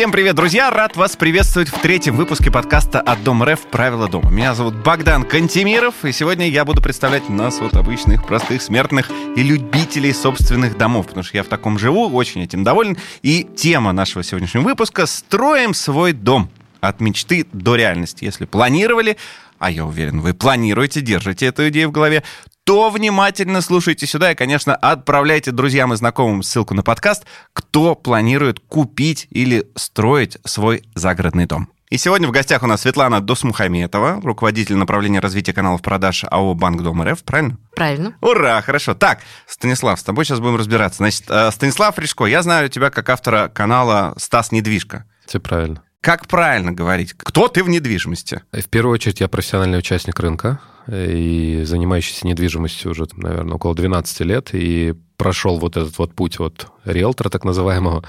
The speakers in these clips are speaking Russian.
Всем привет, друзья! Рад вас приветствовать в третьем выпуске подкаста «От Дом РФ. Правила дома». Меня зовут Богдан Кантемиров, и сегодня я буду представлять нас, вот обычных, простых, смертных и любителей собственных домов, потому что я в таком живу, очень этим доволен. И тема нашего сегодняшнего выпуска «Строим свой дом». От мечты до реальности. Если планировали, а я уверен, вы планируете, держите эту идею в голове, то внимательно слушайте сюда и, конечно, отправляйте друзьям и знакомым ссылку на подкаст, кто планирует купить или строить свой загородный дом. И сегодня в гостях у нас Светлана Досмухаметова, руководитель направления развития каналов продаж АО «Банк Дом РФ», правильно? Правильно. Ура, хорошо. Так, Станислав, с тобой сейчас будем разбираться. Значит, э, Станислав Рижко, я знаю тебя как автора канала «Стас Недвижка». Все правильно. Как правильно говорить? Кто ты в недвижимости? В первую очередь, я профессиональный участник рынка и занимающийся недвижимостью уже, наверное, около 12 лет, и прошел вот этот вот путь от риэлтора, так называемого,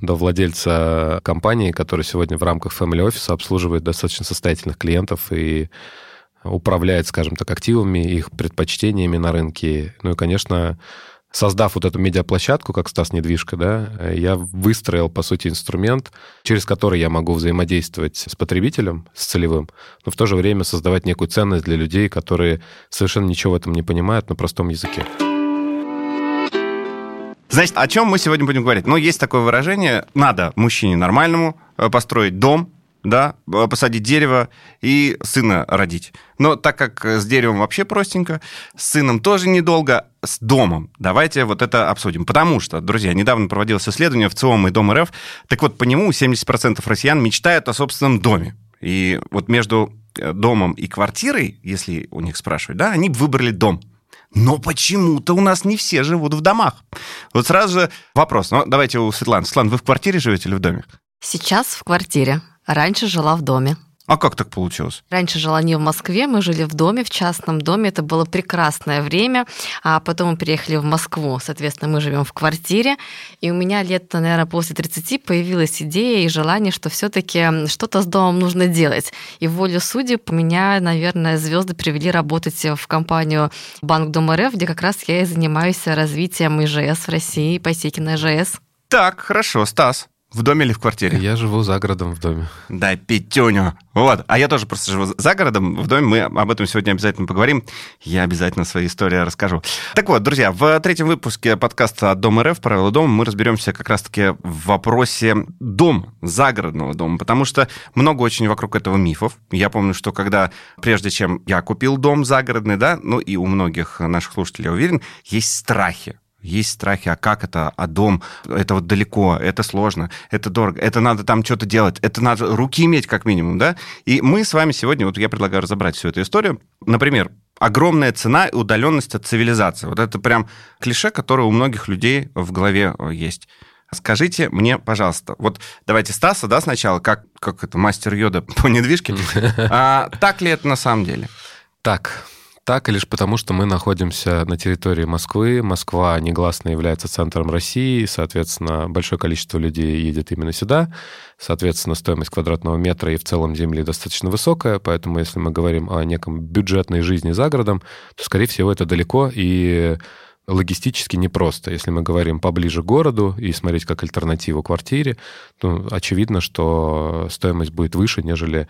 до владельца компании, который сегодня в рамках Family Office обслуживает достаточно состоятельных клиентов и управляет, скажем так, активами, их предпочтениями на рынке. Ну и, конечно, создав вот эту медиаплощадку, как Стас Недвижка, да, я выстроил, по сути, инструмент, через который я могу взаимодействовать с потребителем, с целевым, но в то же время создавать некую ценность для людей, которые совершенно ничего в этом не понимают на простом языке. Значит, о чем мы сегодня будем говорить? Ну, есть такое выражение, надо мужчине нормальному э, построить дом, да, посадить дерево и сына родить. Но так как с деревом вообще простенько, с сыном тоже недолго, с домом давайте вот это обсудим. Потому что, друзья, недавно проводилось исследование в ЦИОМ и Дом РФ, так вот по нему 70% россиян мечтают о собственном доме. И вот между э, домом и квартирой, если у них спрашивают, да, они выбрали дом. Но почему-то у нас не все живут в домах. Вот сразу же вопрос. Ну, давайте у Светланы. Светлана, вы в квартире живете или в доме? Сейчас в квартире. Раньше жила в доме. А как так получилось? Раньше жила не в Москве, мы жили в доме, в частном доме. Это было прекрасное время. А потом мы переехали в Москву. Соответственно, мы живем в квартире. И у меня лет, наверное, после 30 появилась идея и желание, что все-таки что-то с домом нужно делать. И волю судеб меня, наверное, звезды привели работать в компанию Банк Дом РФ, где как раз я и занимаюсь развитием ИЖС в России, ипотеки на ИЖС. Так, хорошо, Стас. В доме или в квартире? Я живу за городом в доме. Да, пятюню. Вот. А я тоже просто живу за городом в доме. Мы об этом сегодня обязательно поговорим. Я обязательно свои истории расскажу. Так вот, друзья, в третьем выпуске подкаста «Дом РФ. Правила дома» мы разберемся как раз-таки в вопросе дом, загородного дома, потому что много очень вокруг этого мифов. Я помню, что когда, прежде чем я купил дом загородный, да, ну и у многих наших слушателей, я уверен, есть страхи есть страхи, а как это, а дом, это вот далеко, это сложно, это дорого, это надо там что-то делать, это надо руки иметь как минимум, да? И мы с вами сегодня, вот я предлагаю разобрать всю эту историю. Например, огромная цена и удаленность от цивилизации. Вот это прям клише, которое у многих людей в голове э, есть. Скажите мне, пожалуйста, вот давайте Стаса, да, сначала, как, как это, мастер йода по недвижке. А, так ли это на самом деле? Так, так лишь потому, что мы находимся на территории Москвы. Москва негласно является центром России, соответственно, большое количество людей едет именно сюда. Соответственно, стоимость квадратного метра и в целом земли достаточно высокая, поэтому если мы говорим о неком бюджетной жизни за городом, то, скорее всего, это далеко и логистически непросто. Если мы говорим поближе к городу и смотреть как альтернативу квартире, то очевидно, что стоимость будет выше, нежели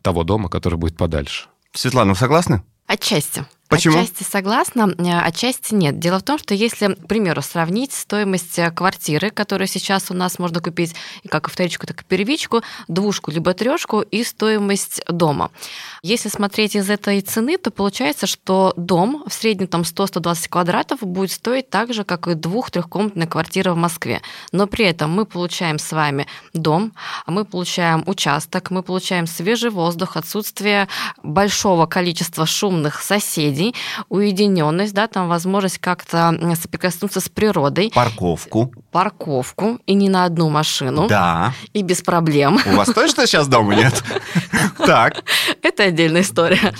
того дома, который будет подальше. Светлана, вы согласны? Отчасти. Почему? Отчасти согласна, э, отчасти нет. Дело в том, что если, к примеру, сравнить стоимость э, квартиры, которую сейчас у нас можно купить и как вторичку, так и первичку, двушку либо трешку и стоимость дома. Если смотреть из этой цены, то получается, что дом в среднем там 100-120 квадратов будет стоить так же, как и двух-трехкомнатная квартира в Москве. Но при этом мы получаем с вами дом, мы получаем участок, мы получаем свежий воздух, отсутствие большого количества шумных соседей, соседей, уединенность, да, там возможность как-то соприкоснуться с природой. Парковку. Парковку, и не на одну машину. Да. И без проблем. У вас точно сейчас дома нет? Так. Это отдельная история.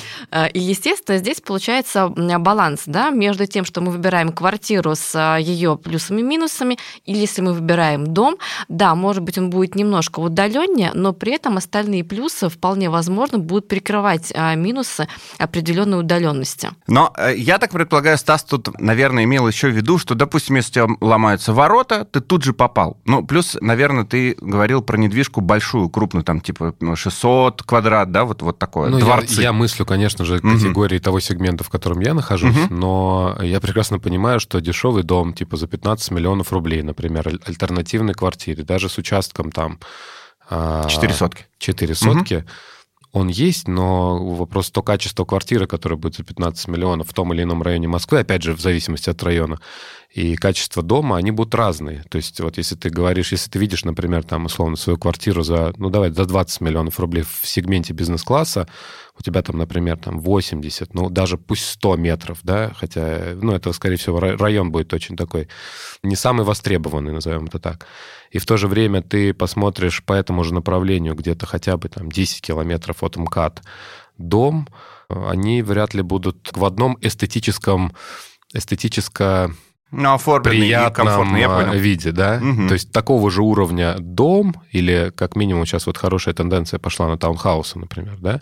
И, естественно, здесь получается баланс, да, между тем, что мы выбираем квартиру с а, ее плюсами и минусами, или если мы выбираем дом, да, может быть, он будет немножко удаленнее, но при этом остальные плюсы вполне возможно будут прикрывать а, минусы определенной удаленности. Недвижимости. Но э, я так предполагаю, Стас тут, наверное, имел еще в виду, что, допустим, если у тебя ломаются ворота, ты тут же попал. Ну, плюс, наверное, ты говорил про недвижку большую, крупную, там, типа 600 ну, квадрат, да, вот, вот такое, ну, дворцы. Я, я мыслю, конечно же, категории угу. того сегмента, в котором я нахожусь, угу. но я прекрасно понимаю, что дешевый дом, типа за 15 миллионов рублей, например, альтернативной квартире, даже с участком там... А, четыре сотки. Четыре сотки. Угу он есть, но вопрос то качество квартиры, которая будет за 15 миллионов в том или ином районе Москвы, опять же, в зависимости от района, и качество дома, они будут разные. То есть вот если ты говоришь, если ты видишь, например, там, условно, свою квартиру за, ну, давай, за 20 миллионов рублей в сегменте бизнес-класса, у тебя там, например, там 80, ну, даже пусть 100 метров, да, хотя, ну, это, скорее всего, район будет очень такой, не самый востребованный, назовем это так. И в то же время ты посмотришь по этому же направлению где-то хотя бы там 10 километров от МКАД дом, они вряд ли будут в одном эстетическом эстетическо ну, приятном я понял. виде, да? Угу. То есть такого же уровня дом, или как минимум сейчас вот хорошая тенденция пошла на таунхаусы, например, да?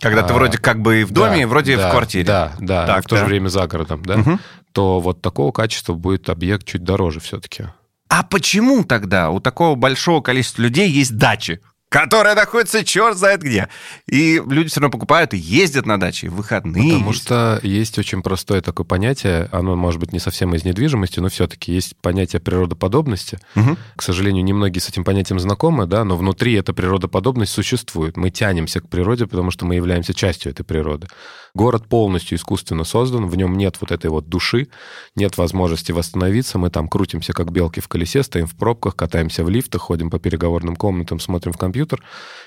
Когда а, ты вроде как бы и в доме, да, и вроде да, в квартире. Да, да, так, в то да. же время за городом, да? Угу. То вот такого качества будет объект чуть дороже все-таки. А почему тогда у такого большого количества людей есть дачи? Которая находится черт знает где. И люди все равно покупают и ездят на даче в выходные. Потому что есть очень простое такое понятие, оно может быть не совсем из недвижимости, но все-таки есть понятие природоподобности. Угу. К сожалению, немногие с этим понятием знакомы, да, но внутри эта природоподобность существует. Мы тянемся к природе, потому что мы являемся частью этой природы. Город полностью искусственно создан, в нем нет вот этой вот души, нет возможности восстановиться, мы там крутимся как белки в колесе, стоим в пробках, катаемся в лифтах, ходим по переговорным комнатам, смотрим в компьютер.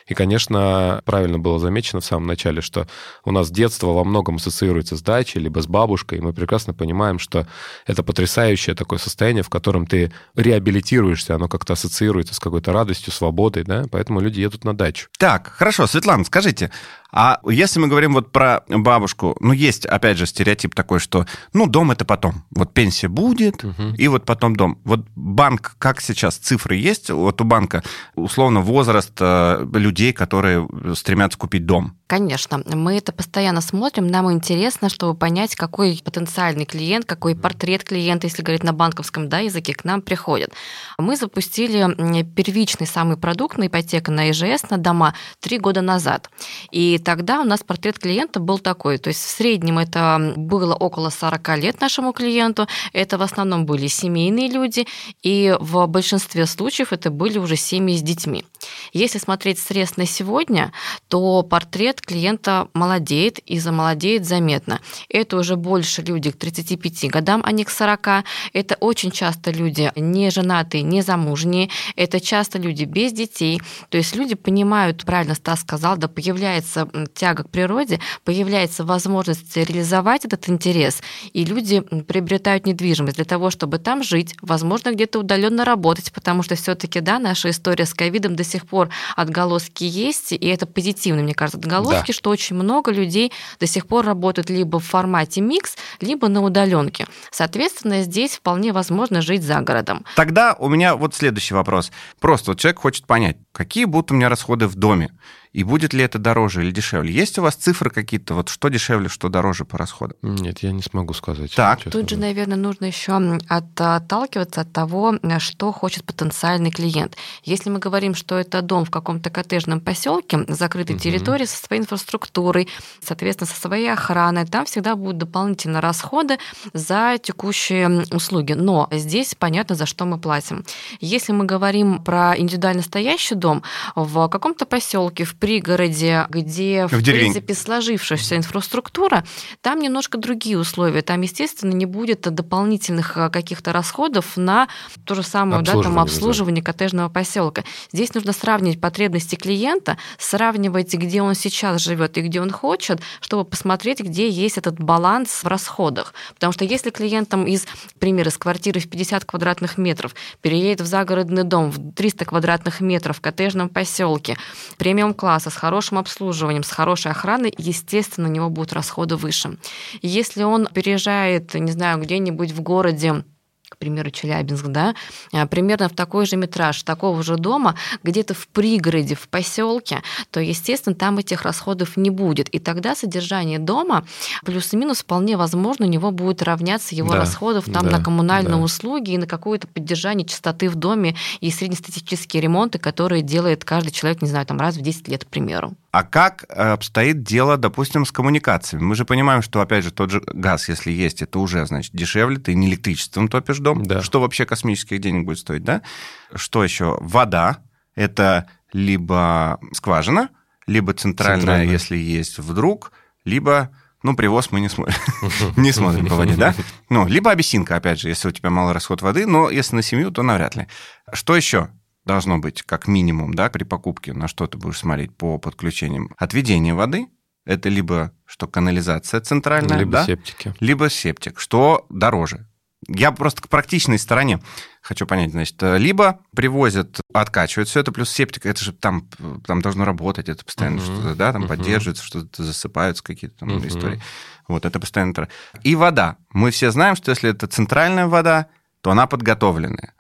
И, конечно, правильно было замечено в самом начале, что у нас детство во многом ассоциируется с дачей, либо с бабушкой, и мы прекрасно понимаем, что это потрясающее такое состояние, в котором ты реабилитируешься, оно как-то ассоциируется с какой-то радостью, свободой, да, поэтому люди едут на дачу. Так, хорошо, Светлана, скажите, а если мы говорим вот про бабушку, ну, есть, опять же, стереотип такой, что, ну, дом это потом. Вот пенсия будет, угу. и вот потом дом. Вот банк, как сейчас, цифры есть? Вот у банка, условно, возраст э, людей, которые стремятся купить дом. Конечно, мы это постоянно смотрим, нам интересно, чтобы понять, какой потенциальный клиент, какой портрет клиента, если говорить на банковском да, языке, к нам приходит. Мы запустили первичный самый продукт на ипотека на ИЖС на дома три года назад. И тогда у нас портрет клиента был такой, то есть в среднем это было около 40 лет нашему клиенту, это в основном были семейные люди, и в большинстве случаев это были уже семьи с детьми. Если смотреть срез на сегодня, то портрет клиента молодеет и замолодеет заметно. Это уже больше люди к 35 годам, а не к 40. Это очень часто люди не женатые, не замужние. Это часто люди без детей. То есть люди понимают, правильно Стас сказал, да, появляется тяга к природе, появляется возможность реализовать этот интерес, и люди приобретают недвижимость для того, чтобы там жить, возможно, где-то удаленно работать, потому что все-таки, да, наша история с ковидом до сих пор отголоски есть, и это позитивно, мне кажется, отголоски, да. что очень много людей до сих пор работают либо в формате микс, либо на удаленке. Соответственно, здесь вполне возможно жить за городом. Тогда у меня вот следующий вопрос. Просто вот человек хочет понять, какие будут у меня расходы в доме. И будет ли это дороже или дешевле? Есть у вас цифры какие-то? Вот что дешевле, что дороже по расходам? Нет, я не смогу сказать. Так. Тут же, наверное, нужно еще отталкиваться от того, что хочет потенциальный клиент. Если мы говорим, что это дом в каком-то коттеджном поселке, закрытой угу. территории со своей инфраструктурой, соответственно, со своей охраной, там всегда будут дополнительные расходы за текущие услуги. Но здесь понятно, за что мы платим. Если мы говорим про индивидуально стоящий дом в каком-то поселке, в пригороде, где, в, в принципе, сложившаяся инфраструктура, там немножко другие условия. Там, естественно, не будет дополнительных э, каких-то расходов на то же самое да, там, обслуживание да. коттеджного поселка. Здесь нужно сравнить потребности клиента, сравнивать, где он сейчас живет и где он хочет, чтобы посмотреть, где есть этот баланс в расходах. Потому что если клиентам из, пример, из квартиры в 50 квадратных метров переедет в загородный дом в 300 квадратных метров в коттеджном поселке, премиум класс класса, с хорошим обслуживанием, с хорошей охраной, естественно, у него будут расходы выше. Если он переезжает, не знаю, где-нибудь в городе, к примеру, Челябинск, да, а, примерно в такой же метраж такого же дома, где-то в пригороде, в поселке, то, естественно, там этих расходов не будет. И тогда содержание дома плюс-минус вполне возможно у него будет равняться его да, расходов там да, на коммунальные да. услуги и на какое-то поддержание чистоты в доме и среднестатистические ремонты, которые делает каждый человек, не знаю, там раз в 10 лет, к примеру. А как э, обстоит дело, допустим, с коммуникациями? Мы же понимаем, что, опять же, тот же газ, если есть, это уже, значит, дешевле, ты не электричеством топишь дом, да. что вообще космических денег будет стоить, да? Что еще? Вода, это либо скважина, либо центральная, центральная. если есть вдруг, либо ну, привоз мы не смотрим. не смотрим по воде, да? Ну, либо обесинка, опять же, если у тебя мало расход воды, но если на семью, то навряд ли. Что еще? Должно быть как минимум, да, при покупке, на что ты будешь смотреть по подключениям. Отведение воды, это либо что канализация центральная, либо да? септики. Либо септик. Что дороже? Я просто к практичной стороне хочу понять, значит, либо привозят, откачивают все это, плюс септик, это же там, там должно работать, это постоянно uh-huh. что-то, да, там uh-huh. поддерживается, что-то засыпаются какие-то там uh-huh. истории. Вот, это постоянно... И вода. Мы все знаем, что если это центральная вода, то она подготовленная.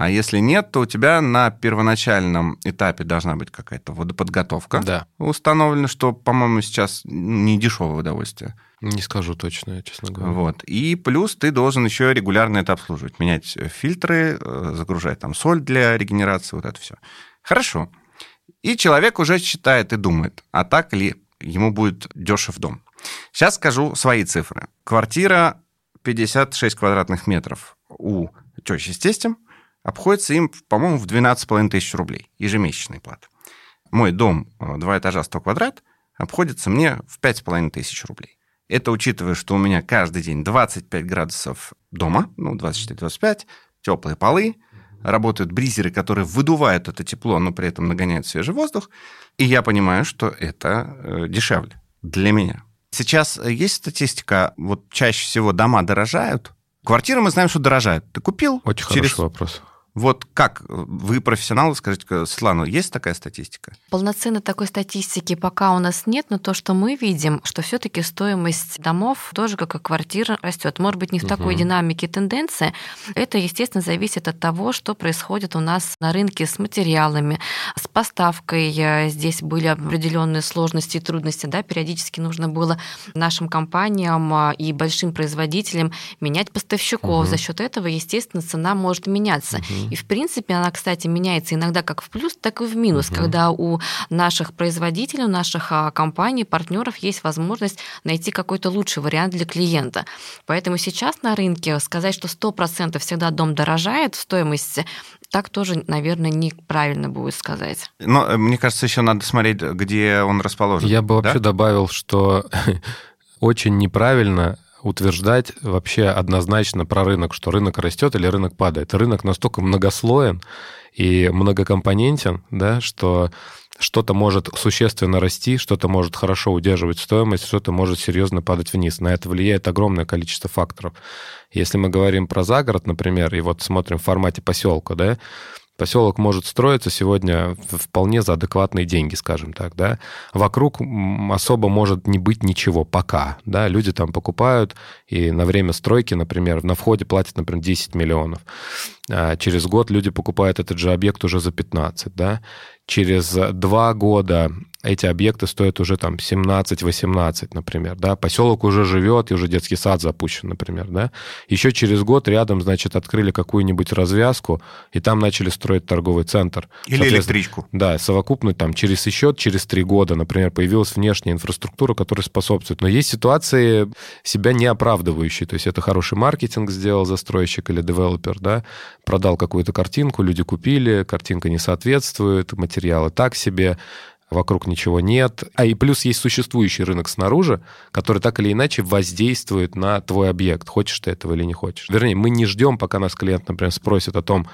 А если нет, то у тебя на первоначальном этапе должна быть какая-то водоподготовка да. установлена, что, по-моему, сейчас не дешевое удовольствие. Не скажу точно, честно говоря. Вот. И плюс ты должен еще регулярно это обслуживать, менять фильтры, э, загружать там соль для регенерации, вот это все. Хорошо. И человек уже считает и думает, а так ли ему будет дешев дом. Сейчас скажу свои цифры. Квартира 56 квадратных метров у тещи с тестем – обходится им, по-моему, в 12,5 тысяч рублей ежемесячная плата. Мой дом, э, два этажа, 100 квадрат, обходится мне в 5,5 тысяч рублей. Это учитывая, что у меня каждый день 25 градусов дома, ну, 24-25, теплые полы, работают бризеры, которые выдувают это тепло, но при этом нагоняют свежий воздух, и я понимаю, что это э, дешевле для меня. Сейчас есть статистика, вот чаще всего дома дорожают, Квартиры мы знаем, что дорожают. Ты купил? Очень через... хороший вопрос. Вот как вы профессионалы, скажите, Светлана, есть такая статистика? Полноценной такой статистики пока у нас нет, но то, что мы видим, что все-таки стоимость домов тоже, как и квартир, растет. Может быть, не в угу. такой динамике тенденции. Это, естественно, зависит от того, что происходит у нас на рынке с материалами, с поставкой. Здесь были определенные сложности и трудности. Да? Периодически нужно было нашим компаниям а, и большим производителям менять поставщиков. Угу. За счет этого, естественно, цена может меняться. Угу. И, в принципе, она, кстати, меняется иногда как в плюс, так и в минус, угу. когда у наших производителей, у наших а, компаний, партнеров есть возможность найти какой-то лучший вариант для клиента. Поэтому сейчас на рынке сказать, что 100% всегда дом дорожает в стоимости, так тоже, наверное, неправильно будет сказать. Но э, мне кажется, еще надо смотреть, где он расположен. Я бы вообще да? добавил, что очень неправильно утверждать вообще однозначно про рынок, что рынок растет или рынок падает. Рынок настолько многослоен и многокомпонентен, да, что что-то может существенно расти, что-то может хорошо удерживать стоимость, что-то может серьезно падать вниз. На это влияет огромное количество факторов. Если мы говорим про загород, например, и вот смотрим в формате поселка, да, Поселок может строиться сегодня вполне за адекватные деньги, скажем так, да. Вокруг особо может не быть ничего пока, да. Люди там покупают, и на время стройки, например, на входе платят, например, 10 миллионов. А через год люди покупают этот же объект уже за 15, да. Через два года эти объекты стоят уже там 17-18, например, да, поселок уже живет, и уже детский сад запущен, например, да. Еще через год рядом, значит, открыли какую-нибудь развязку, и там начали строить торговый центр. Или электричку. Да, совокупно там через еще через три года, например, появилась внешняя инфраструктура, которая способствует. Но есть ситуации себя не оправдывающие, то есть это хороший маркетинг сделал застройщик или девелопер, да, продал какую-то картинку, люди купили, картинка не соответствует, материалы так себе, вокруг ничего нет. А и плюс есть существующий рынок снаружи, который так или иначе воздействует на твой объект, хочешь ты этого или не хочешь. Вернее, мы не ждем, пока нас клиент, например, спросит о том,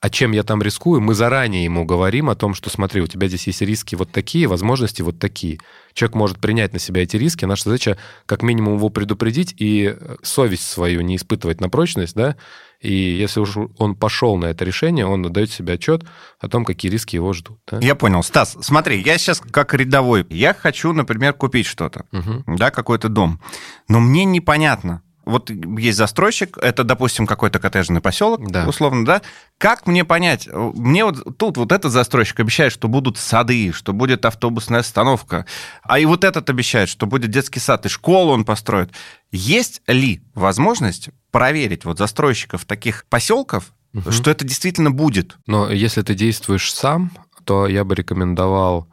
а чем я там рискую, мы заранее ему говорим о том, что смотри, у тебя здесь есть риски вот такие, возможности вот такие. Человек может принять на себя эти риски. Наша задача как минимум его предупредить и совесть свою не испытывать на прочность, да, и если уж он пошел на это решение, он дает себе отчет о том, какие риски его ждут. Да? Я понял. Стас, смотри, я сейчас как рядовой. Я хочу, например, купить что-то, угу. да, какой-то дом. Но мне непонятно, Вот есть застройщик, это, допустим, какой-то коттеджный поселок, Да. условно, да? Как мне понять? Мне вот тут вот этот застройщик обещает, что будут сады, что будет автобусная остановка, а и вот этот обещает, что будет детский сад, и школу он построит. Есть ли возможность проверить вот застройщиков таких поселков, Мгм. что это действительно будет? Но если ты действуешь сам, то я бы рекомендовал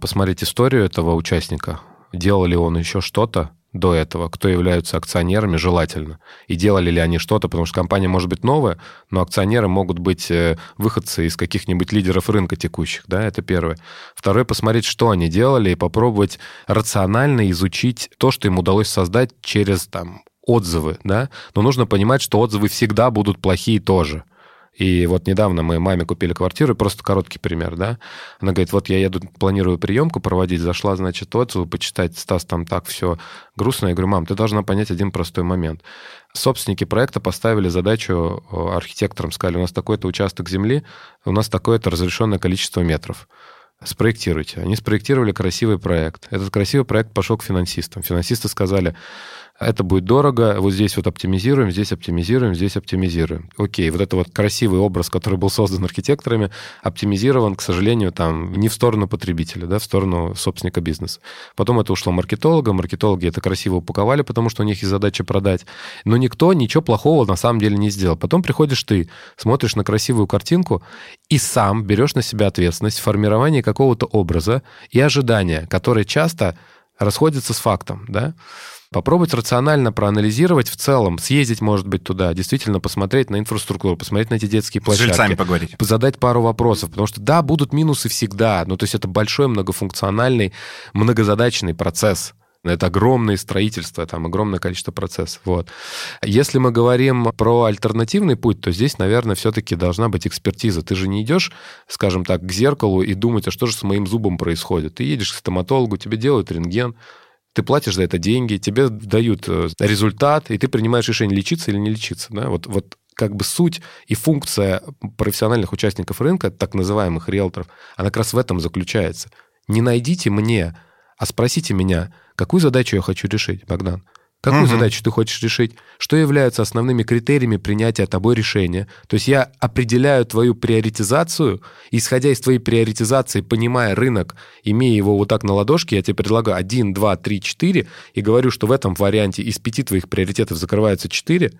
посмотреть историю этого участника. Делал ли он еще что-то до этого, кто являются акционерами, желательно. И делали ли они что-то, потому что компания может быть новая, но акционеры могут быть э, выходцы из каких-нибудь лидеров рынка текущих, да, это первое. Второе, посмотреть, что они делали, и попробовать рационально изучить то, что им удалось создать через там отзывы, да, но нужно понимать, что отзывы всегда будут плохие тоже. И вот недавно мы маме купили квартиру, просто короткий пример, да. Она говорит, вот я еду, планирую приемку проводить, зашла, значит, отзывы, почитать, Стас, там так все грустно. Я говорю, мам, ты должна понять один простой момент. Собственники проекта поставили задачу э, архитекторам, сказали, у нас такой-то участок земли, у нас такое-то разрешенное количество метров. Спроектируйте. Они спроектировали красивый проект. Этот красивый проект пошел к финансистам. Финансисты сказали, это будет дорого, вот здесь вот оптимизируем, здесь оптимизируем, здесь оптимизируем. Окей, вот это вот красивый образ, который был создан архитекторами, оптимизирован, к сожалению, там не в сторону потребителя, да, в сторону собственника бизнеса. Потом это ушло маркетологам, маркетологи это красиво упаковали, потому что у них есть задача продать. Но никто ничего плохого на самом деле не сделал. Потом приходишь ты, смотришь на красивую картинку и сам берешь на себя ответственность в формировании какого-то образа и ожидания, которые часто расходятся с фактом, да. Попробовать рационально проанализировать в целом, съездить, может быть, туда, действительно посмотреть на инфраструктуру, посмотреть на эти детские С площадки. жильцами поговорить. Задать пару вопросов, потому что, да, будут минусы всегда, ну, то есть это большой многофункциональный, многозадачный процесс. Это огромное строительство, там огромное количество процессов. Вот. Если мы говорим про альтернативный путь, то здесь, наверное, все-таки должна быть экспертиза. Ты же не идешь, скажем так, к зеркалу и думать, а что же с моим зубом происходит. Ты едешь к стоматологу, тебе делают рентген, ты платишь за это деньги, тебе дают э, результат, и ты принимаешь решение, лечиться или не лечиться. Да? Вот, вот как бы суть и функция профессиональных участников рынка, так называемых риэлторов, она как раз в этом заключается. Не найдите мне, а спросите меня, какую задачу я хочу решить, Богдан. Какую Мгм. задачу ты хочешь решить? Что являются основными критериями принятия тобой решения? То есть я определяю твою приоритизацию, исходя из твоей приоритизации, понимая рынок, имея его вот так на ладошке, я тебе предлагаю 1, 2, 3, 4, и говорю, что в этом варианте из пяти твоих приоритетов закрываются 4,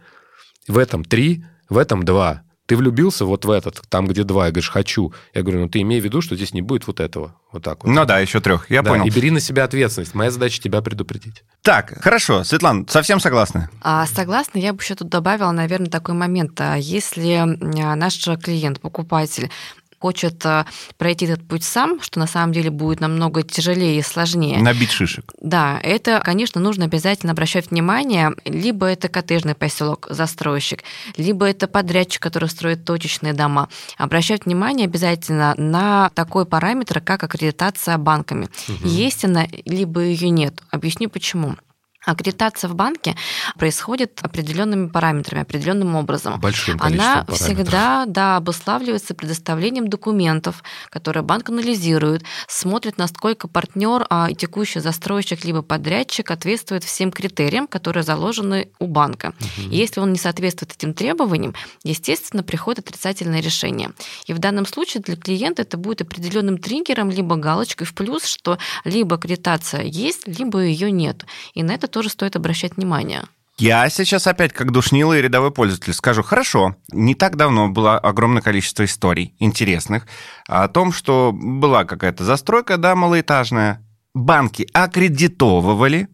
в этом 3, в этом 2. Ты влюбился вот в этот, там, где 2, и говоришь, хочу. Я говорю, ну ты имей в виду, что здесь не будет вот этого. Вот так вот. Ну да, еще трех, я Да, понял. И бери на себя ответственность. Моя задача тебя предупредить. Так, хорошо, Светлана, совсем согласны. А, согласна, я бы еще тут добавила, наверное, такой момент. А Если наш клиент, покупатель, хочет а, пройти этот путь сам, что на самом деле будет намного тяжелее и сложнее. Набить шишек. Да, это, конечно, нужно обязательно обращать внимание. Либо это коттеджный поселок, застройщик, либо это подрядчик, который строит точечные дома. Обращать внимание обязательно на такой параметр, как аккредитация банками. Есть она, либо ее нет. Объясню почему. Аккредитация в банке происходит определенными параметрами, определенным образом. Большим Она количеством всегда да, обуславливается предоставлением документов, которые банк анализирует, смотрит, насколько партнер а, текущий застройщик либо подрядчик ответствует всем критериям, которые заложены у банка. И Если он не соответствует этим требованиям, естественно, приходит отрицательное решение. И в данном случае для клиента это будет определенным триггером, либо галочкой в плюс, что либо аккредитация есть, либо ее нет. И на это тоже стоит обращать внимание. Я сейчас опять, как душнилый рядовой пользователь, скажу, хорошо, не так давно было огромное количество историй интересных о том, что была какая-то застройка, да, малоэтажная, банки аккредитовывали,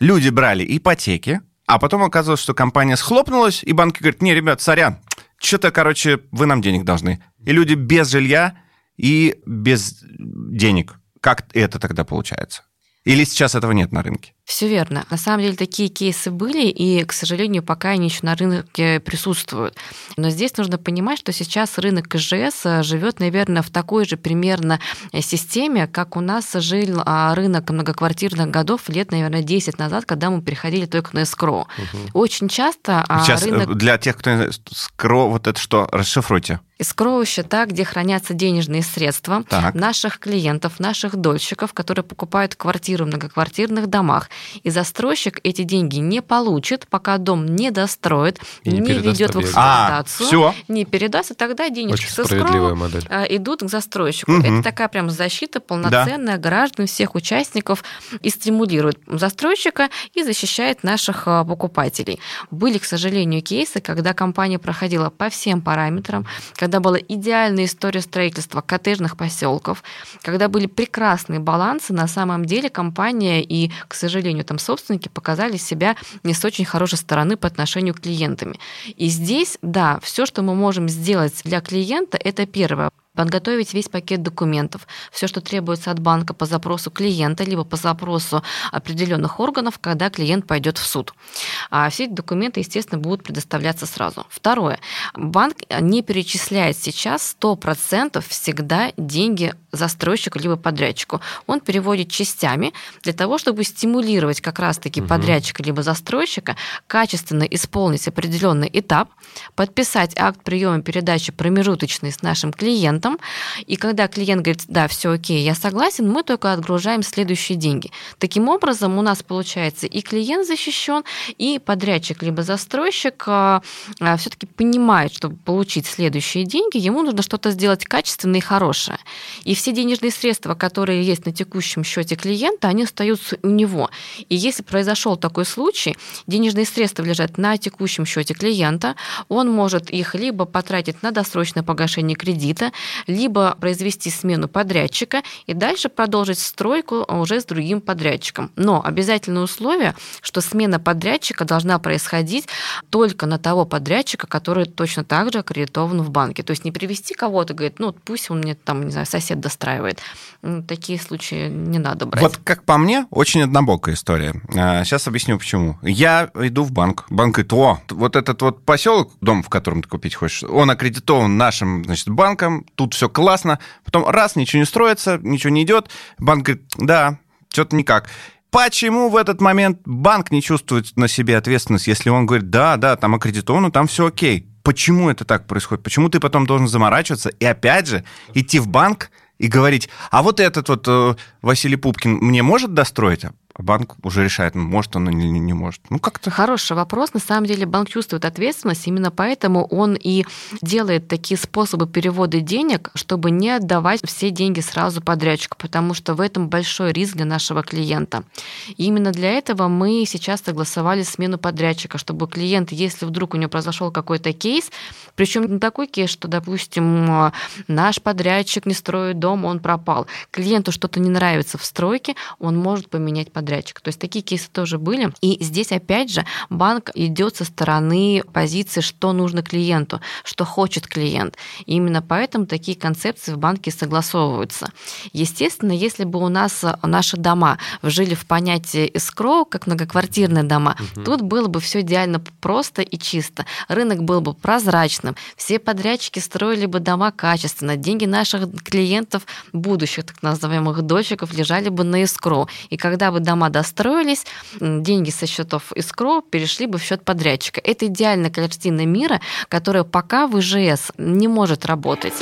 люди брали ипотеки, а потом оказалось, что компания схлопнулась, и банки говорят, не, ребят, сорян, что-то, короче, вы нам денег должны. И люди без жилья и без денег. Как это тогда получается? Или сейчас этого нет на рынке? Все верно. На самом деле такие кейсы были, и, к сожалению, пока они еще на рынке присутствуют. Но здесь нужно понимать, что сейчас рынок ИЖС живет, наверное, в такой же примерно системе, как у нас жил а, рынок многоквартирных годов лет, наверное, 10 назад, когда мы переходили только на эскроу. Очень часто а, Сейчас э, рынок... для тех, кто не знает, скро, вот это что, расшифруйте. Эскроу счета, где хранятся денежные средства Так. наших клиентов, наших дольщиков, которые покупают квартиры в многоквартирных домах и застройщик эти деньги не получит, пока дом не достроит, И не не, ведет в объект. А, эксплуатацию, все. не передаст, и тогда денежки Очень со скроу, модель. а, идут к застройщику. Мгм. Это такая прям защита полноценная граждан, всех участников и стимулирует застройщика и защищает наших а, покупателей. Были, к сожалению, кейсы, когда компания проходила по всем параметрам, когда была идеальная история строительства коттеджных поселков, когда были прекрасные балансы, на самом деле компания и, к сожалению, там собственники показали себя не с очень хорошей стороны по отношению к клиентами. И здесь, да, все, что мы можем сделать для клиента, это первое подготовить весь пакет документов, все, что требуется от банка по запросу клиента, либо по запросу определенных органов, когда клиент пойдет в суд. А все эти документы, естественно, будут предоставляться сразу. Второе. Банк не перечисляет сейчас 100% всегда деньги застройщику либо подрядчику. Он переводит частями для того, чтобы стимулировать как раз-таки Мгм. подрядчика либо застройщика качественно исполнить определенный этап, подписать акт приема передачи промежуточный с нашим клиентом, и когда клиент говорит, да, все окей, я согласен, мы только отгружаем следующие деньги. Таким образом, у нас получается и клиент защищен, и подрядчик либо застройщик все-таки понимает, чтобы получить следующие деньги, ему нужно что-то сделать качественное и хорошее. И все денежные средства, которые есть на текущем счете клиента, они остаются у него. И если произошел такой случай, денежные средства лежат на текущем счете клиента, он может их либо потратить на досрочное погашение кредита, либо произвести смену подрядчика и дальше продолжить стройку уже с другим подрядчиком. Но обязательное условие, что смена подрядчика должна происходить только на того подрядчика, который точно так же аккредитован в банке. То есть не привести кого-то, говорит, ну пусть он мне там, не знаю, сосед достраивает. Такие случаи не надо брать. Вот как по мне, очень однобокая история. Сейчас объясню почему. Я иду в банк. Банк говорит, о, вот этот вот поселок, дом, в котором ты купить хочешь, он аккредитован нашим, значит, банком, тут все классно. Потом раз, ничего не строится, ничего не идет. Банк говорит, да, что-то никак. Почему в этот момент банк не чувствует на себе ответственность, если он говорит, да, да, там аккредитовано, там все окей. Почему это так происходит? Почему ты потом должен заморачиваться и опять же идти в банк и говорить, а вот этот вот э, Василий Пупкин мне может достроить? А банк уже решает, может он или не, не может. Ну, как-то... Хороший вопрос. На самом деле банк чувствует ответственность, именно поэтому он и делает такие способы перевода денег, чтобы не отдавать все деньги сразу подрядчику, потому что в этом большой риск для нашего клиента. И именно для этого мы сейчас согласовали смену подрядчика, чтобы клиент, если вдруг у него произошел какой-то кейс, причем не такой кейс, что, допустим, наш подрядчик не строит дом, он пропал. Клиенту что-то не нравится в стройке, он может поменять подрядчика. То есть такие кейсы тоже были. И здесь, опять же, банк идет со стороны позиции, что нужно клиенту, что хочет клиент. И именно поэтому такие концепции в банке согласовываются. Естественно, если бы у нас наши дома жили в понятии escrow, как многоквартирные дома, Мгм. тут было бы все идеально просто и чисто. Рынок был бы прозрачным, все подрядчики строили бы дома качественно, деньги наших клиентов, будущих так называемых дольщиков, лежали бы на escrow. И когда бы дома достроились, деньги со счетов escrow перешли бы в счет подрядчика. Это идеальная картина мира, которая пока в ИЖС не может работать.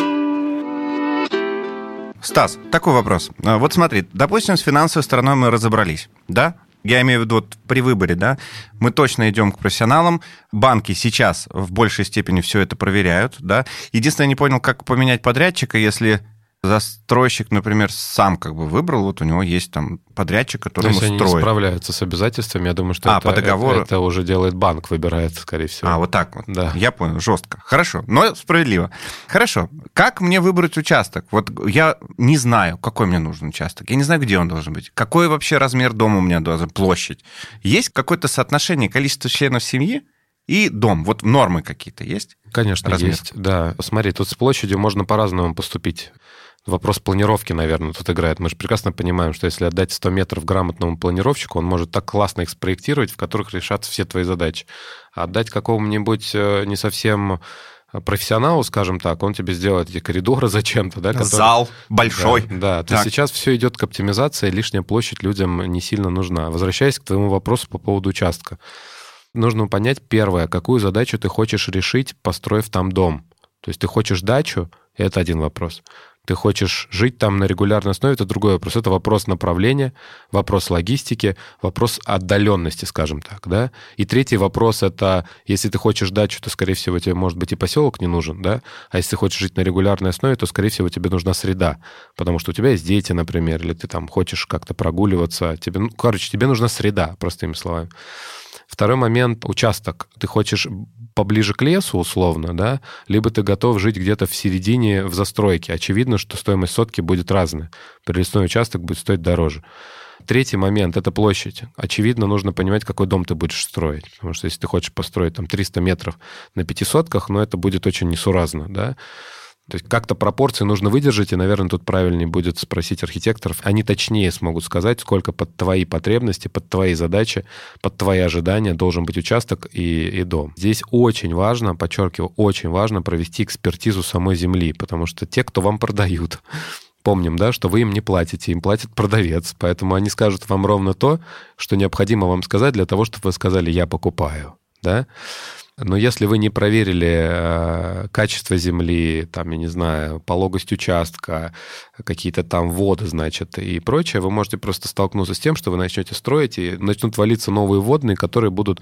Стас, такой вопрос. А, Вот смотри, допустим, с финансовой стороной мы разобрались, да? Я имею в виду вот при выборе, да, мы точно идем к профессионалам. Банки сейчас в большей степени все это проверяют, да. Единственное, я не понял, как поменять подрядчика, если застройщик, например, сам как бы выбрал, вот у него есть там подрядчик, То который ему они не строит. справляются с обязательствами, я думаю, что А, это, по договору? это, это уже делает банк, выбирает, скорее всего. А, вот так вот. Да. Я понял, жестко. Хорошо, но справедливо. Хорошо. Как мне выбрать участок? Вот я не знаю, какой мне нужен участок. Я не знаю, где он должен быть. Какой вообще размер дома у меня должен, площадь. Есть какое-то соотношение количества членов семьи и дом? Вот нормы какие-то есть? Конечно, размер. есть. Да, смотри, тут с площадью можно по-разному поступить. Вопрос планировки, наверное, тут играет. Мы же прекрасно понимаем, что если отдать 100 метров грамотному планировщику, он может так классно их спроектировать, в которых решатся все твои задачи. А отдать какому-нибудь э, не совсем профессионалу, скажем так, он тебе сделает эти коридоры зачем-то, да? которые- Зал большой. Да, да. то есть сейчас все идет к оптимизации, лишняя площадь людям не сильно нужна. Возвращаясь к твоему вопросу по поводу участка. Нужно понять, первое, какую задачу ты хочешь решить, построив там дом. То есть ты хочешь дачу, это один вопрос. Ты хочешь жить там на регулярной основе, это другой вопрос. Это вопрос направления, вопрос логистики, вопрос отдаленности, скажем так, да. И третий вопрос — это, если ты хочешь дачу, то, скорее всего, тебе, может быть, и поселок не нужен, да. А если ты хочешь жить на регулярной основе, то, скорее всего, тебе нужна среда, потому что у тебя есть дети, например, или ты там хочешь как-то прогуливаться, тебе, ну, короче, тебе нужна среда, простыми словами. Второй момент — участок. Ты хочешь поближе к лесу, условно, да, либо ты готов жить где-то в середине в застройке. Очевидно, что стоимость сотки будет разная. Прилесной участок будет стоить дороже. Третий момент — это площадь. Очевидно, нужно понимать, какой дом ты будешь строить. Потому что если ты хочешь построить там 300 метров на пятисотках, ну, это будет очень несуразно, да. То есть как-то пропорции нужно выдержать, и, наверное, тут правильнее будет спросить архитекторов. Они точнее смогут сказать, сколько под твои потребности, под твои задачи, под твои ожидания должен быть участок и, и дом. Здесь очень важно, подчеркиваю, очень важно провести экспертизу самой земли, потому что те, кто вам продают, помним, да, что вы им не платите, им платит продавец, поэтому они скажут вам ровно то, что необходимо вам сказать для того, чтобы вы сказали «я покупаю». Да? Но если вы не проверили э, качество земли, там, я не знаю, пологость участка, какие-то там воды, значит, и прочее, вы можете просто столкнуться с тем, что вы начнете строить, и начнут валиться новые вводные, которые будут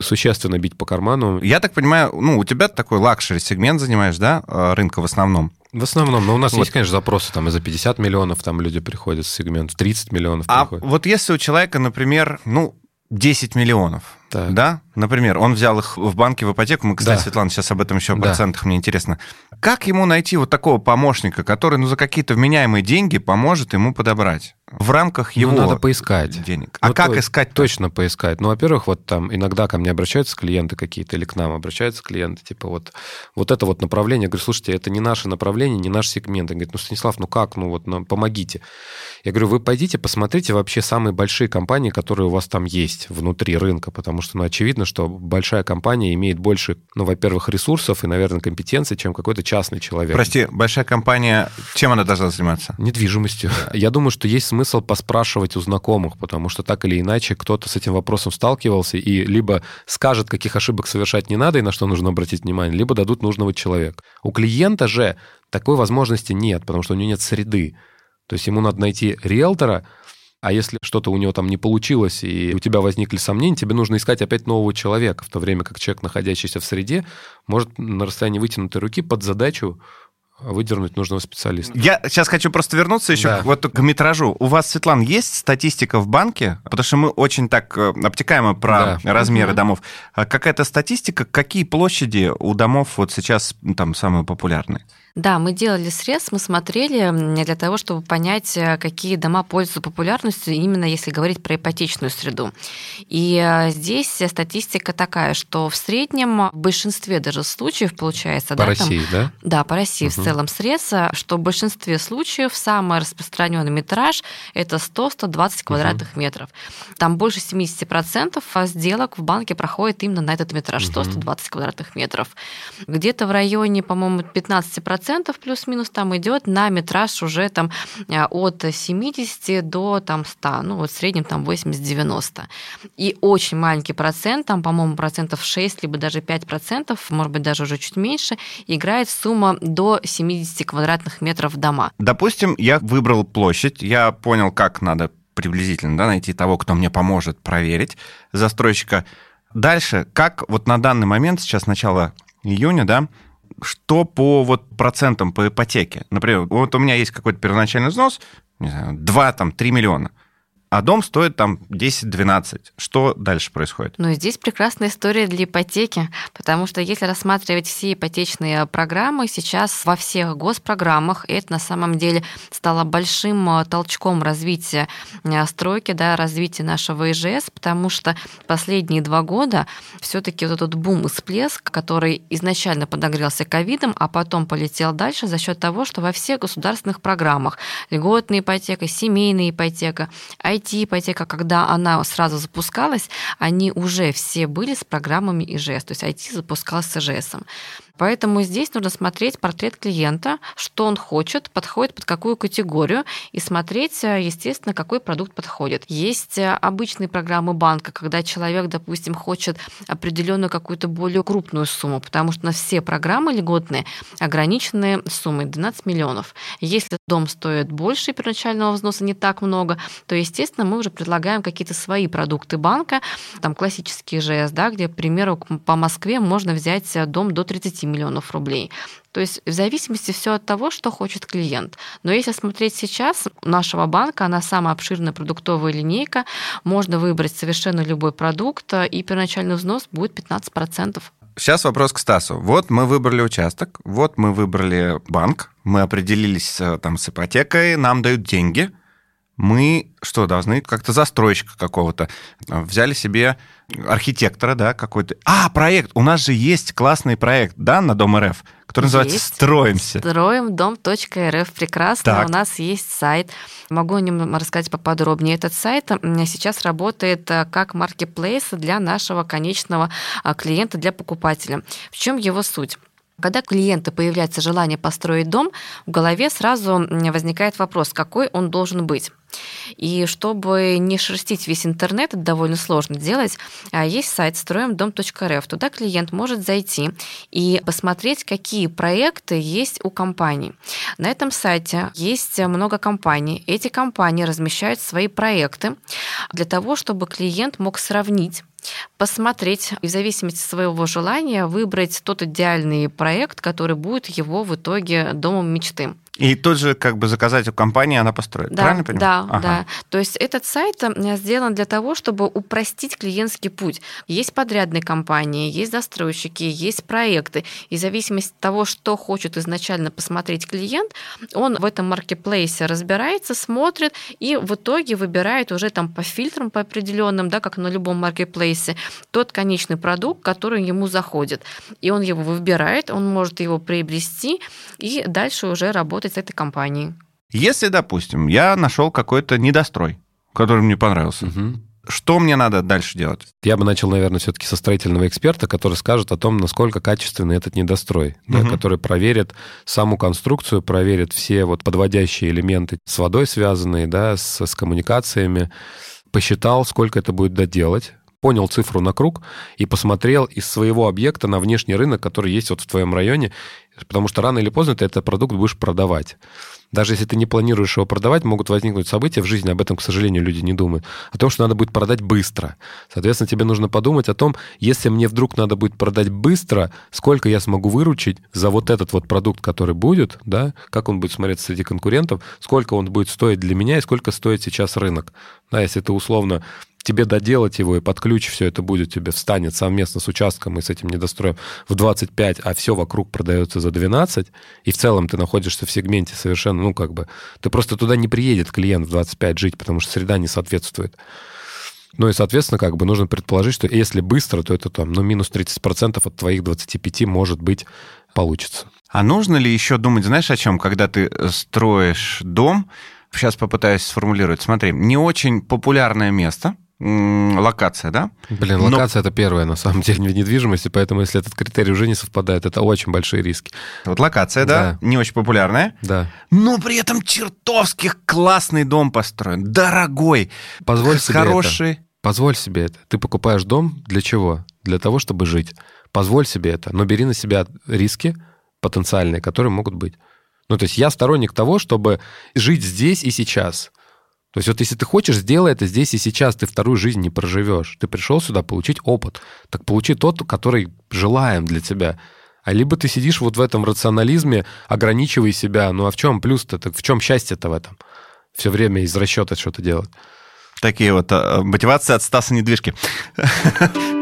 существенно бить по карману. Я так понимаю, ну, у тебя такой luxury-сегмент занимаешь, да, э, рынка в основном? В основном, но у нас вот. есть, конечно, запросы, там и за 50 миллионов там люди приходят с сегмента, 30 миллионов а приходят. вот если у человека, например, ну, 10 миллионов, так. да, например, он взял их в банке в ипотеку, мы, кстати, да. Светлана, сейчас об этом еще о процентах, да. мне интересно. Как ему найти вот такого помощника, который, ну, за какие-то вменяемые деньги поможет ему подобрать? В рамках ну, его ну, надо поискать. денег. А ну, как то, искать? -то? Точно поискать. Ну, во-первых, вот там иногда ко мне обращаются клиенты какие-то, или к нам обращаются клиенты, типа вот, вот это вот направление. Я говорю, слушайте, это не наше направление, не наш сегмент. Он говорит, ну, Станислав, ну как, ну вот, ну, помогите. Я говорю, вы пойдите, посмотрите вообще самые большие компании, которые у вас там есть внутри рынка, потому что, ну, очевидно, что большая компания имеет больше, ну, во-первых, ресурсов и, наверное, компетенций, чем какой-то частный человек. Прости, большая компания, чем она должна заниматься? Недвижимостью. Я думаю, что есть смысл поспрашивать у знакомых, потому что так или иначе кто-то с этим вопросом сталкивался и либо скажет, каких ошибок совершать не надо и на что нужно обратить внимание, либо дадут нужного человека. У клиента же такой возможности нет, потому что у него нет среды. То есть ему надо найти риэлтора, а если что-то у него там не получилось, и у тебя возникли сомнения, тебе нужно искать опять нового человека, в то время как человек, находящийся в среде, может на расстоянии вытянутой руки под задачу выдернуть нужного специалиста. Я сейчас хочу просто вернуться еще да. вот к метражу. У вас, Светлан, есть статистика в банке? Потому что мы очень так э, обтекаемо про да. размеры угу. домов. А какая-то статистика, какие площади у домов вот сейчас там самые популярные? Да, мы делали срез, мы смотрели для того, чтобы понять, э, какие дома пользуются популярностью, именно если говорить про ипотечную среду. И э, здесь статистика такая, что в среднем в большинстве даже случаев получается... По да, России, там, да? Да, по России угу. в целом срез, что в большинстве случаев самый распространенный метраж – это 100-120 квадратных угу. метров. Там больше 70% сделок в банке проходит именно на этот метраж, 100-120 квадратных метров. Где-то в районе, по-моему, 15% процентов плюс-минус там идет на метраж уже там э, от 70 до там 100, ну вот в среднем там 80-90. И очень маленький процент, там, по-моему, процентов 6, либо даже 5 процентов, может быть, даже уже чуть меньше, играет сумма до 70 квадратных метров дома. Допустим, я выбрал площадь, я понял, как надо приблизительно да, найти того, кто мне поможет проверить застройщика. Дальше, как вот на данный момент, сейчас начало июня, да, что по вот процентам по ипотеке? Например, вот у меня есть какой-то первоначальный взнос, не знаю, 2, там, 3 миллиона а дом стоит там 10-12. Что дальше происходит? Ну, здесь прекрасная история для ипотеки, потому что если рассматривать все ипотечные программы, сейчас во всех госпрограммах это на самом деле стало большим э, толчком развития э, стройки, да, развития нашего ИЖС, потому что последние два года все-таки вот этот бум и всплеск, который изначально подогрелся ковидом, а потом полетел дальше за счет того, что во всех государственных программах льготная ипотека, семейная ипотека, IT-ипотека, когда она сразу запускалась, они уже все были с программами ИЖС, то есть IT запускался с ИЖС. Поэтому здесь нужно смотреть портрет клиента, что он хочет, подходит под какую категорию, и смотреть, естественно, какой продукт подходит. Есть обычные программы банка, когда человек, допустим, хочет определенную какую-то более крупную сумму, потому что на все программы льготные ограничены суммой 12 миллионов. Если дом стоит больше первоначального взноса, не так много, то, естественно, мы уже предлагаем какие-то свои продукты банка, там классические ЖС, да, где, к примеру, по Москве можно взять дом до 30 миллионов рублей. То есть в зависимости все от того, что хочет клиент. Но если смотреть сейчас, у нашего банка, она самая обширная продуктовая линейка, можно выбрать совершенно любой продукт, и первоначальный взнос будет 15%. Сейчас вопрос к Стасу. Вот мы выбрали участок, вот мы выбрали банк, мы определились э, там с ипотекой, нам дают деньги – мы что, должны как-то застройщика какого-то, взяли себе архитектора, да, какой-то. А, проект, у нас же есть классный проект, да, на Дом РФ, который есть. называется «Строимся». Строим дом.рф, прекрасно, так. у нас есть сайт. Могу о нем рассказать поподробнее. Этот сайт сейчас работает э, как маркетплейс для нашего конечного а, клиента, для покупателя. В чем его суть? Когда клиента появляется желание построить дом, в голове сразу возникает вопрос, какой он должен быть. И чтобы не шерстить весь интернет, это довольно сложно делать, а есть сайт строимдом.рф. Туда клиент может зайти и посмотреть, какие проекты есть у компаний. На этом сайте есть много компаний. Эти компании размещают свои проекты для того, чтобы клиент мог сравнить посмотреть и в зависимости от своего желания выбрать тот идеальный проект, который будет его в итоге домом мечты. И тут же как бы заказать у компании, она построит. Да, Правильно понимаю? Да, ага. да. То есть этот сайт э, сделан для того, чтобы упростить клиентский путь. Есть подрядные компании, есть застройщики, есть проекты. И в зависимости от того, что хочет изначально посмотреть клиент, он в этом маркетплейсе разбирается, смотрит и в итоге выбирает уже там по фильтрам по определенным, да, как на любом маркетплейсе, тот конечный продукт, который ему заходит. И он его выбирает, он может его приобрести и дальше уже работать работать с этой компанией. Если, допустим, я нашел какой-то недострой, который мне понравился, угу. Что мне надо дальше делать? Я бы начал, наверное, все-таки со строительного эксперта, который скажет о том, насколько качественный этот недострой, угу. да, который проверит саму конструкцию, проверит все вот подводящие элементы с водой связанные, да, с, с коммуникациями, посчитал, сколько это будет доделать, понял цифру на круг и посмотрел из своего объекта на внешний рынок, который есть вот в твоем районе, потому что рано или поздно ты этот продукт будешь продавать. Даже если ты не планируешь его продавать, могут возникнуть события в жизни, об этом, к сожалению, люди не думают, о том, что надо будет продать быстро. Соответственно, тебе нужно подумать о том, если мне вдруг надо будет продать быстро, сколько я смогу выручить за вот этот вот продукт, который будет, да, как он будет смотреться среди конкурентов, сколько он будет стоить для меня и сколько стоит сейчас рынок. Да, если ты условно тебе доделать его и под ключ все это будет тебе встанет совместно с участком и с этим недостроем в 25, а все вокруг продается за 12, и в целом ты находишься в сегменте совершенно, ну, как бы, ты просто туда не приедет клиент в 25 жить, потому что среда не соответствует. Ну и, соответственно, как бы нужно предположить, что если быстро, то это там, ну, минус 30% от твоих 25 может быть получится. А нужно ли еще думать, знаешь, о чем? Когда ты строишь дом, сейчас попытаюсь сформулировать. Смотри, не очень популярное место, локация, да? Блин, локация Но... это первое, на самом деле, в недвижимости, поэтому если этот критерий уже не совпадает, это очень большие риски. Вот локация, да, да. не очень популярная. Да. Но при этом чертовски классный дом построен, дорогой, Позволь себе хороший. Это. Позволь себе это. Ты покупаешь дом для чего? Для того, чтобы жить. Позволь себе это, но бери на себя риски потенциальные, которые могут быть. Ну, то есть я сторонник того, чтобы жить здесь и сейчас – то есть вот если ты хочешь, сделай это здесь и сейчас, ты вторую жизнь не проживешь. Ты пришел сюда получить опыт. Так получи тот, который желаем для тебя. А либо ты сидишь вот в этом рационализме, ограничивай себя. Ну а в чем плюс-то? Так в чем счастье-то в этом? Все время из расчета что-то делать. Такие вот э, мотивации от Стаса Недвижки.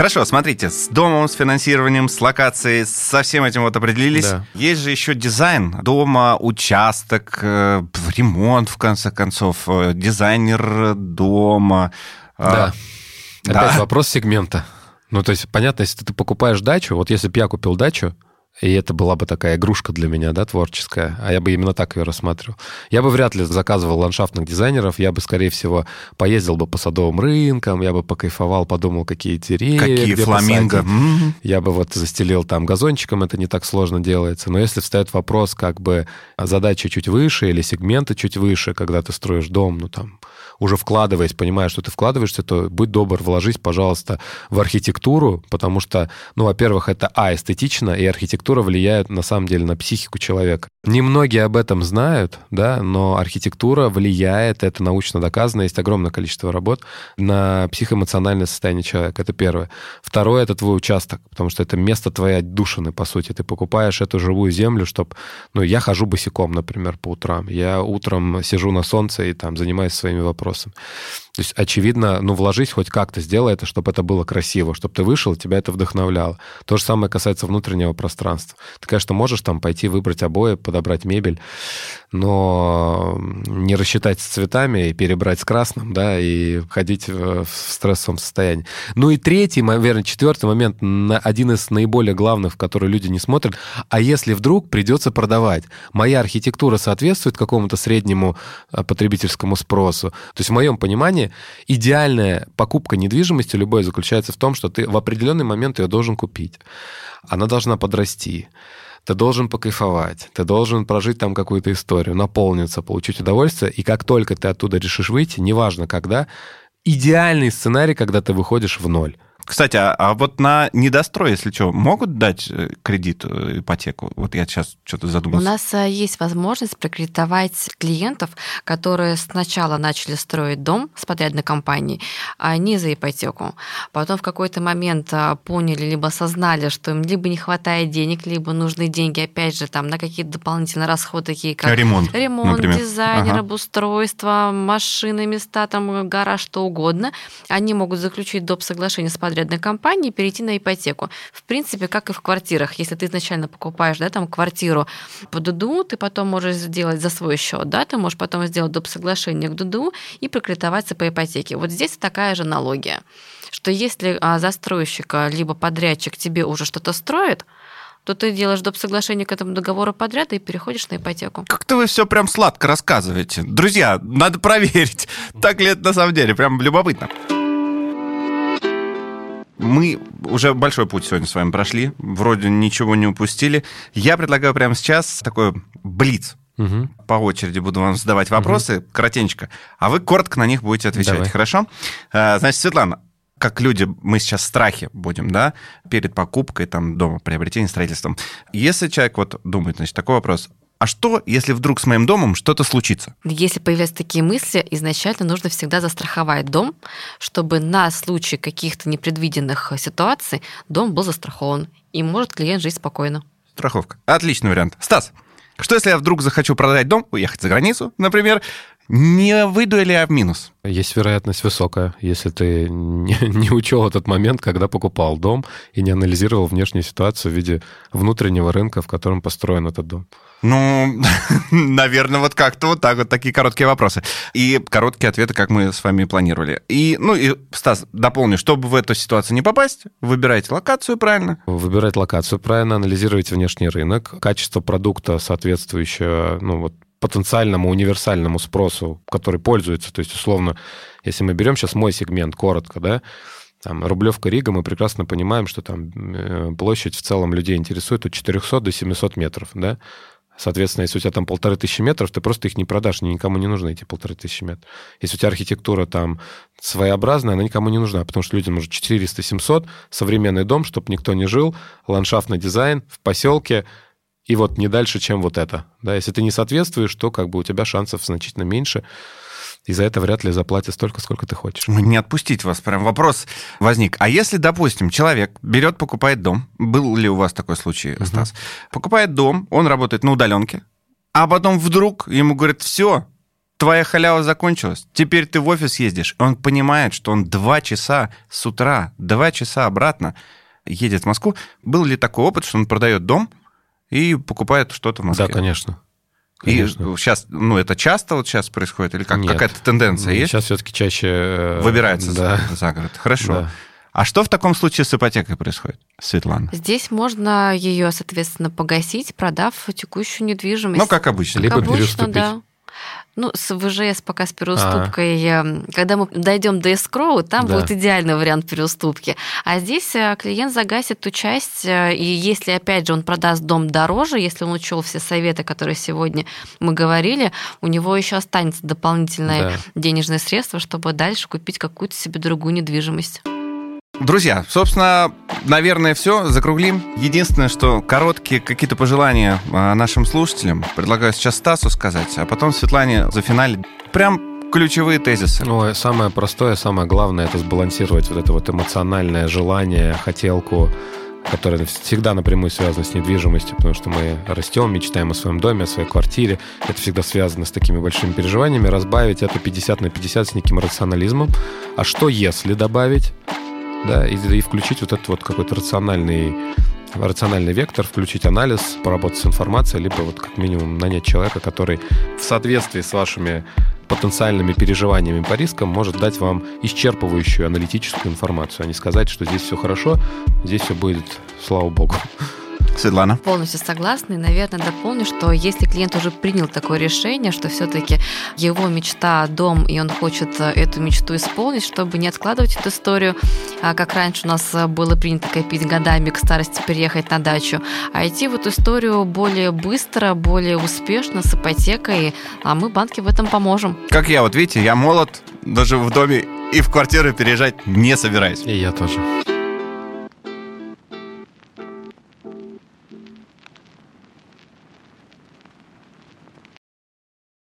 Хорошо, смотрите, с домом, с финансированием, с локацией, со всем этим вот определились. Да. Есть же еще дизайн дома, участок, э, ремонт, в конце концов, э, дизайнер дома. А, да. Опять да. вопрос сегмента. Ну, то есть, понятно, если ты покупаешь дачу, вот если бы я купил дачу, и это была бы такая игрушка для меня, да, творческая, а я бы именно так ее рассматривал. Я бы вряд ли заказывал ландшафтных дизайнеров, я бы, скорее всего, поездил бы по садовым рынкам, я бы покайфовал, подумал, какие деревья, Какие где фламинго. М. Я бы вот застелил там газончиком, это не так сложно делается. Но если встает вопрос, как бы задача чуть выше или сегменты чуть выше, когда ты строишь дом, ну там, уже вкладываясь, понимая, что ты вкладываешься, то будь добр, вложись, пожалуйста, в архитектуру, потому что, ну, во-первых, это, а, эстетично, и архитектура влияет, на самом деле, на психику человека. Немногие об этом знают, да, но архитектура влияет, это научно доказано, есть огромное количество работ на психоэмоциональное состояние человека. Это первое. Второе — это твой участок, потому что это место твоей отдушины, по сути. Ты покупаешь эту живую землю, чтобы... Ну, я хожу босиком, например, по утрам. Я утром сижу на солнце и там занимаюсь своими вопросами. То есть, очевидно, ну, вложись хоть как-то, сделай это, чтобы это было красиво, чтобы ты вышел, тебя это вдохновляло. То же самое касается внутреннего пространства. Ты, конечно, можешь там пойти выбрать обои, подобрать мебель, но не рассчитать с цветами и перебрать с красным, да, и ходить в стрессовом состоянии. Ну и третий, наверное, четвертый момент, один из наиболее главных, в который люди не смотрят, а если вдруг придется продавать? Моя архитектура соответствует какому-то среднему э, потребительскому спросу? То есть в моем понимании идеальная покупка недвижимости любой заключается в том, что ты в определенный момент ее должен купить. Она должна подрасти. Ты должен покайфовать, ты должен прожить там какую-то историю, наполниться, получить удовольствие, и как только ты оттуда решишь выйти, неважно когда, идеальный сценарий, когда ты выходишь в ноль. Кстати, а, а вот на недострой, если что, могут дать э, кредит, э, ипотеку? Вот я сейчас что-то У задумался. нас э, есть возможность прокредитовать клиентов, которые сначала начали строить дом с подрядной компанией, а не за ипотеку. Потом в какой-то момент а, поняли, либо осознали, что им либо не хватает денег, либо нужны деньги, опять же, там, на какие-то дополнительные расходы, такие как Ремонт, ремонт, например. дизайнер, Ага. обустройство, машины, места, там, гараж, что угодно. Они могут заключить доп. соглашение с подрядной компанией и перейти на ипотеку. В принципе, как и в квартирах. Если ты изначально покупаешь да, там, квартиру по ДУ, ты потом можешь сделать за свой счет, да, ты можешь потом сделать доп. соглашение к ДУ и прокредитоваться по ипотеке. Вот здесь такая же аналогия, что если а, застройщик а, либо подрядчик тебе уже что-то строит, то ты делаешь доп. соглашение к этому договору подряда и переходишь на ипотеку. Как-то вы все прям сладко рассказываете. Друзья, надо проверить, так ли это на самом деле. Прям любопытно. Мы уже большой путь сегодня с вами прошли. Вроде ничего не упустили. Я предлагаю прямо сейчас такой блиц. Мгм. По очереди буду вам задавать вопросы, коротенько, а вы коротко на них будете отвечать, Давай. хорошо? Э, Значит, Светлана, как люди, мы сейчас в страхе будем, да, перед покупкой там дома, приобретением, строительством. Если человек вот думает, значит, такой вопрос, а что, если вдруг с моим домом что-то случится? Если появляются такие мысли, изначально нужно всегда застраховать дом, чтобы на случай каких-то непредвиденных ситуаций дом был застрахован, и может клиент жить спокойно. Страховка. Отличный вариант. Стас, что если я вдруг захочу продать дом, уехать за границу, например, не выйду ли я в минус? Есть вероятность высокая, если ты не, не учел этот момент, когда покупал дом и не анализировал внешнюю ситуацию в виде внутреннего рынка, в котором построен этот дом. Ну, наверное, вот как-то вот так вот такие короткие вопросы. И короткие ответы, как мы с вами планировали. И, ну, и, Стас, дополню, чтобы в эту ситуацию не попасть, выбирайте локацию правильно. Выбирать локацию правильно, анализировать внешний рынок, качество продукта, соответствующее ну, вот, потенциальному универсальному спросу, который пользуется. То есть, условно, если мы берем сейчас мой сегмент коротко, да, там, Рублевка, Рига, мы прекрасно понимаем, что там э, площадь в целом людей интересует от 400 до 700 метров, да. Соответственно, если у тебя там полторы тысячи метров, ты просто их не продашь, никому не нужны, эти полторы тысячи метров. Если у тебя архитектура там своеобразная, она никому не нужна, потому что людям нужно 400-700, современный дом, чтобы никто не жил, ландшафтный дизайн в поселке, и вот не дальше, чем вот это. Да, если ты не соответствуешь, то как бы у тебя шансов значительно меньше, и за это вряд ли заплатят столько, сколько ты хочешь. Ну, Не отпустить вас, прям вопрос возник. А если, допустим, человек берет, покупает дом, был ли у вас такой случай, Стас? Покупает дом, он работает на удаленке, а потом вдруг ему говорят, все, твоя халява закончилась, теперь ты в офис ездишь. Он понимает, что он два часа с утра, два часа обратно едет в Москву. Был ли такой опыт, что он продает дом и покупает что-то в Москве? Да, конечно. И Конечно. сейчас, ну, это часто вот сейчас происходит? Или как, какая-то тенденция есть? Сейчас все-таки чаще... э, Выбирается Да. за, за город. Хорошо. Да. А что в таком случае с ипотекой происходит, Светлана? Здесь можно ее, соответственно, погасить, продав текущую недвижимость. Ну, как обычно. Либо Как обычно, переступить. да. Ну, с ВЖС пока с переуступкой. э, Когда мы дойдем до эскроу, там Да. будет идеальный вариант переуступки. А здесь э, клиент загасит ту часть, э, и если, опять же, он продаст дом дороже, если он учел все советы, которые сегодня мы говорили, у него еще останется дополнительное Да. денежное средство, чтобы дальше купить какую-то себе другую недвижимость. Друзья, собственно, наверное, все. Закруглим. Единственное, что короткие какие-то пожелания а, нашим слушателям. Предлагаю сейчас Стасу сказать, а потом Светлане за финале. Прям ключевые тезисы. Ну, самое простое, самое главное, это сбалансировать вот это вот эмоциональное желание, хотелку, которое всегда напрямую связано с недвижимостью, потому что мы растем, мечтаем о своем доме, о своей квартире. Это всегда связано с такими большими переживаниями. Разбавить это 50 на 50 с неким рационализмом. А что если добавить? Да, и, и включить вот этот вот какой-то рациональный рациональный вектор, включить анализ, поработать с информацией, либо вот как минимум нанять человека, который в соответствии с вашими потенциальными переживаниями по рискам может дать вам исчерпывающую аналитическую информацию, а не сказать, что здесь все хорошо, здесь все будет, слава богу. Светлана. Полностью согласна. И, наверное, дополню, что если клиент уже принял такое решение, что все-таки его мечта дом, и он хочет э, эту мечту исполнить, чтобы не откладывать эту историю, а как раньше у нас э, было принято копить годами к старости переехать на дачу, а идти в эту историю более быстро, более успешно, с ипотекой, а мы банки в этом поможем. Как я, вот видите, я молод, даже в доме и в квартиру переезжать не собираюсь. И я тоже.